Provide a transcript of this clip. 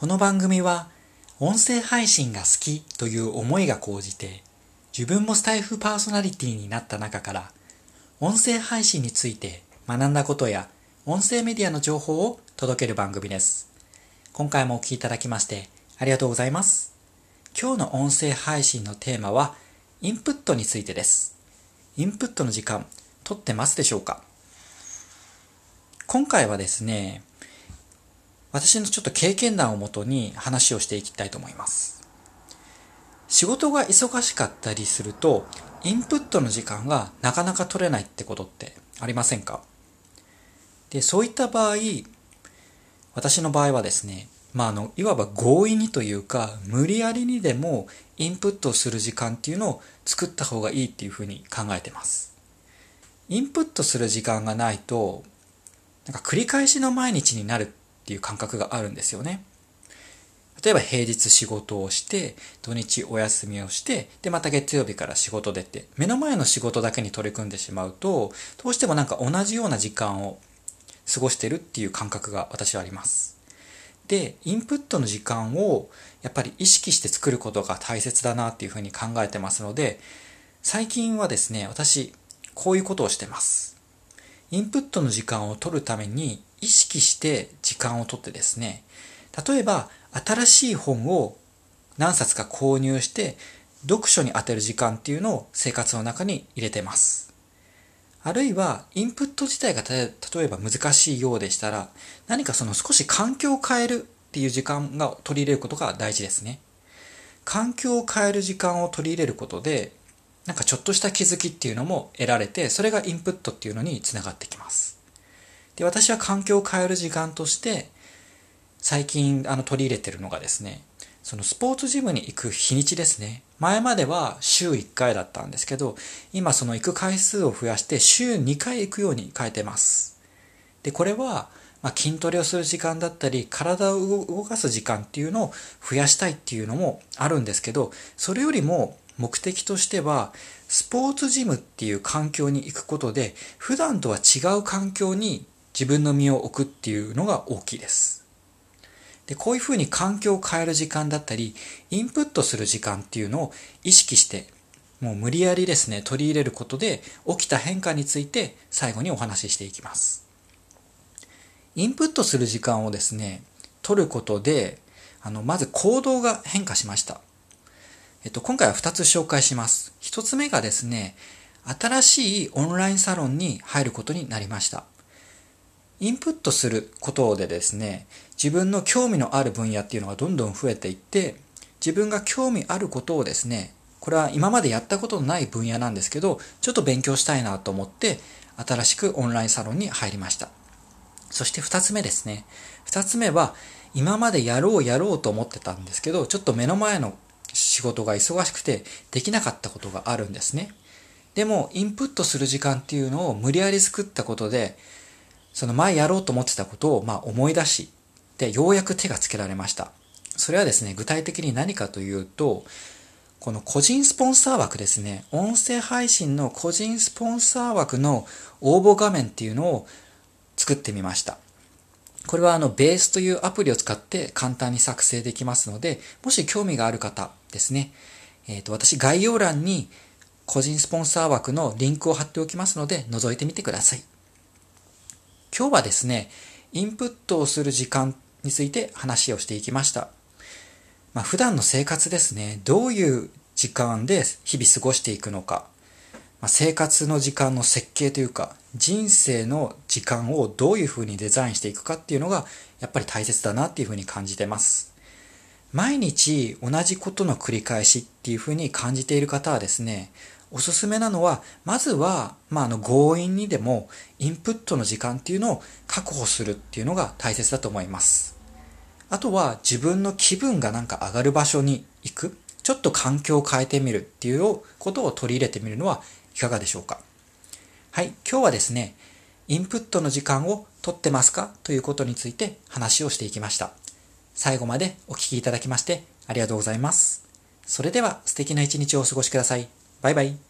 この番組は音声配信が好きという思いが高じて自分もスタイフパーソナリティになった中から音声配信について学んだことや音声メディアの情報を届ける番組です。今回もお聴きいただきましてありがとうございます。今日の音声配信のテーマはインプットについてです。インプットの時間取ってますでしょうか？今回はですね、私のちょっと経験談をもとに話をしていきたいと思います。仕事が忙しかったりすると、インプットの時間がなかなか取れないってことってありませんか？で、そういった場合、私の場合はですね、まあ、あの、いわば強引にというか、無理やりにでもインプットする時間っていうのを作った方がいいっていうふうに考えてます。インプットする時間がないと、なんか繰り返しの毎日になるっていう感覚があるんですよね。例えば平日仕事をして、土日お休みをして、で、また月曜日から仕事出て、目の前の仕事だけに取り組んでしまうと、どうしてもなんか同じような時間を過ごしてるっていう感覚が私はあります。で、インプットの時間をやっぱり意識して作ることが大切だなっていうふうに考えてますので、最近はですね、私、こういうことをしてます。インプットの時間を取るために意識して時間をとってですね、例えば新しい本を何冊か購入して読書に充てる時間っていうのを生活の中に入れてます。あるいはインプット自体が例えば難しいようでしたら何かその少し環境を変えるっていう時間が取り入れることが大事ですね。環境を変える時間を取り入れることでなんかちょっとした気づきっていうのも得られてそれがインプットっていうのにつながってきます。で、私は環境を変える時間として、最近あの取り入れてるのがですね、そのスポーツジムに行く日にちですね。前までは週1回だったんですけど、今その行く回数を増やして週2回行くように変えてます。で、これは、ま、筋トレをする時間だったり、体を動かす時間っていうのを増やしたいっていうのもあるんですけど、それよりも目的としては、スポーツジムっていう環境に行くことで、普段とは違う環境に自分の身を置くっていうのが大きいです。で、こういうふうに環境を変える時間だったり、インプットする時間っていうのを意識して、もう無理やりですね、取り入れることで起きた変化について最後にお話ししていきます。インプットする時間をですね、取ることで、あの、まず行動が変化しました。えっと、今回は2つ紹介します。1つ目がですね、新しいオンラインサロンに入ることになりました。インプットすることでですね、自分の興味のある分野っていうのがどんどん増えていって、自分が興味あることをですね、これは今までやったことのない分野なんですけど、ちょっと勉強したいなと思って、新しくオンラインサロンに入りました。そして二つ目ですね。二つ目は、今までやろうやろうと思ってたんですけど、ちょっと目の前の仕事が忙しくてできなかったことがあるんですね。でも、インプットする時間っていうのを無理やり作ったことで、その前やろうと思ってたことをまあ思い出し、で、ようやく手がつけられました。それはですね、具体的に何かというと、この個人スポンサー枠ですね、音声配信の個人スポンサー枠の応募画面っていうのを作ってみました。これはあの、ベースというアプリを使って簡単に作成できますので、もし興味がある方ですね、えっ、ー、と、私概要欄に個人スポンサー枠のリンクを貼っておきますので、覗いてみてください。今日はですね、インプットをする時間について話をしていきました。まあ、普段の生活ですね、どういう時間で日々過ごしていくのか、まあ、生活の時間の設計というか、人生の時間をどういうふうにデザインしていくかっていうのが、やっぱり大切だなっていうふうに感じてます。毎日同じことの繰り返しっていうふうに感じている方はですね、おすすめなのは、まずは、まあ、あの、強引にでも、インプットの時間っていうのを確保するっていうのが大切だと思います。あとは、自分の気分がなんか上がる場所に行く。ちょっと環境を変えてみるっていうことを取り入れてみるのはいかがでしょうか。はい、今日はですね、インプットの時間を取ってますか？ということについて話をしていきました。最後までお聴きいただきましてありがとうございます。それでは素敵な一日をお過ごしください。バイバイ。